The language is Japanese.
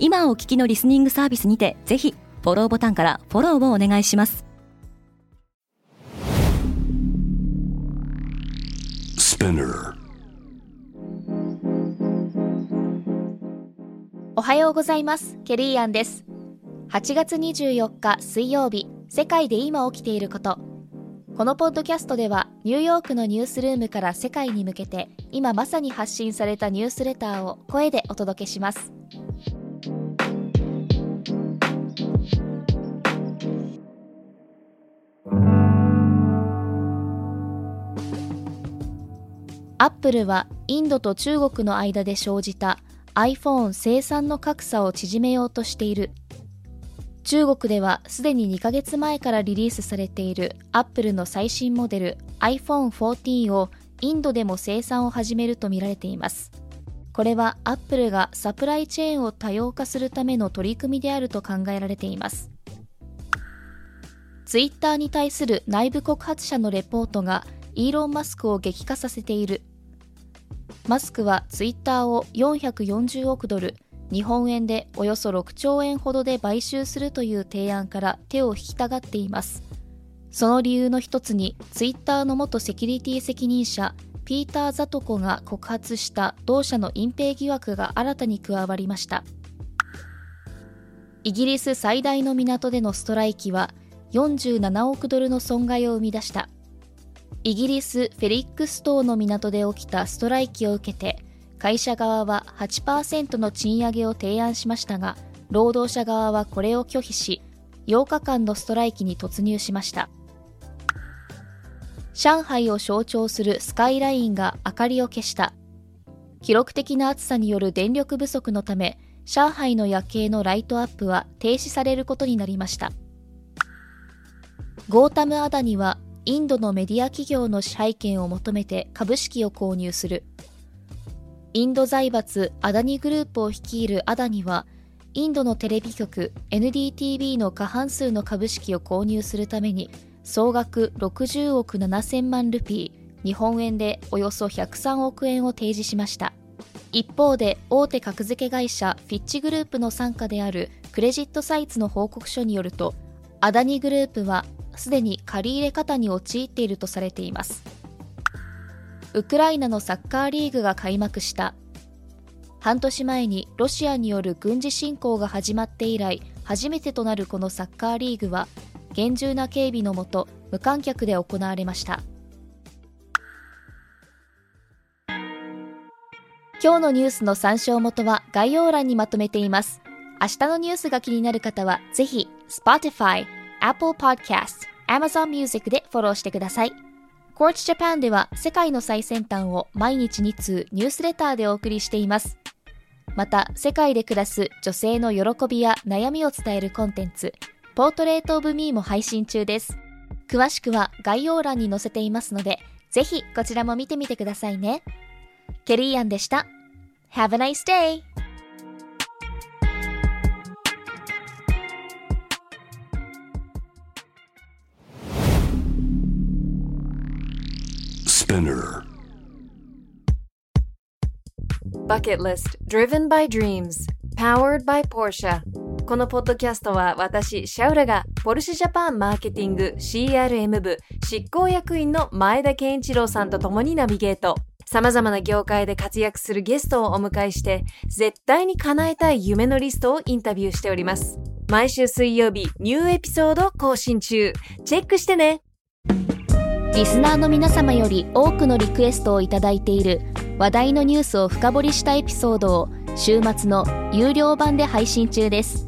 今お聞きのリスニングサービスにてぜひフォローボタンからフォローをお願いします。おはようございます。ケリーアンです。8月24日水曜日世界で今起きていること。このポッドキャストではニューヨークのニュースルームから世界に向けて今まさに発信されたニュースレターを声でお届けしますアップルはインドと中国の間で生じた iPhone 生産の格差を縮めようとしている。中国ではすでに2ヶ月前からリリースされているアップルの最新モデル iPhone14 をインドでも生産を始めるとみられています。これはアップルがサプライチェーンを多様化するための取り組みであると考えられています。ツイッターに対する内部告発者のレポートがイーロン・マスクを激化させている。マスクはツイッターを440億ドル日本円でおよそ6兆円ほどで買収するという提案から手を引きたがっています。その理由の一つにツイッターの元セキュリティ責任者ピーター・ザトコが告発した同社の隠蔽疑惑が新たに加わりました。イギリス最大の港でのストライキは47億ドルの損害を生み出した。イギリス・フェリックス島の港で起きたストライキを受けて会社側は8%の賃上げを提案しましたが労働者側はこれを拒否し8日間のストライキに突入しました。上海を象徴するスカイラインが明かりを消した記録的な暑さによる電力不足のため上海の夜景のライトアップは停止されることになりましたゴータム・アダニはインドのメディア企業の支配権を求めて株式を購入する。インド財閥アダニグループを率いるアダニは、インドのテレビ局 NDTV の過半数の株式を購入するために、総額60億7000万ルピー、日本円でおよそ103億円を提示しました。一方で大手格付け会社フィッチグループの傘下であるクレジットサイツの報告書によるとアダニグループはすでに借り入れ方に陥っているとされていますウクライナのサッカーリーグが開幕した半年前にロシアによる軍事侵攻が始まって以来初めてとなるこのサッカーリーグは厳重な警備のもと無観客で行われました今日のニュースの参照元は概要欄にまとめています明日のニュースが気になる方はぜひ Spotify Apple Podcast、Amazon Music でフォローしてください。Quartz Japan では世界の最先端を毎日2通ニュースレターでお送りしています。また、世界で暮らす女性の喜びや悩みを伝えるコンテンツ、ポートレートオブミーも配信中です。詳しくは概要欄に載せていますので、ぜひこちらも見てみてくださいね。ケリーアンでした。Have a nice day! Bucket List Driven by Dreams Powered by Porsche このポッドキャストは私、シャウラがポルシェジャパンマーケティング CRM 部執行役員の前田健一郎さんと共にナビゲート。様々な業界で活躍するゲストをお迎えして、絶対に叶えたい夢のリストをインタビューしております。毎週水曜日、ニューエピソード更新中。チェックしてねリスナーの皆様より多くのリクエストをいただいている話題のニュースを深掘りしたエピソードを週末の有料版で配信中です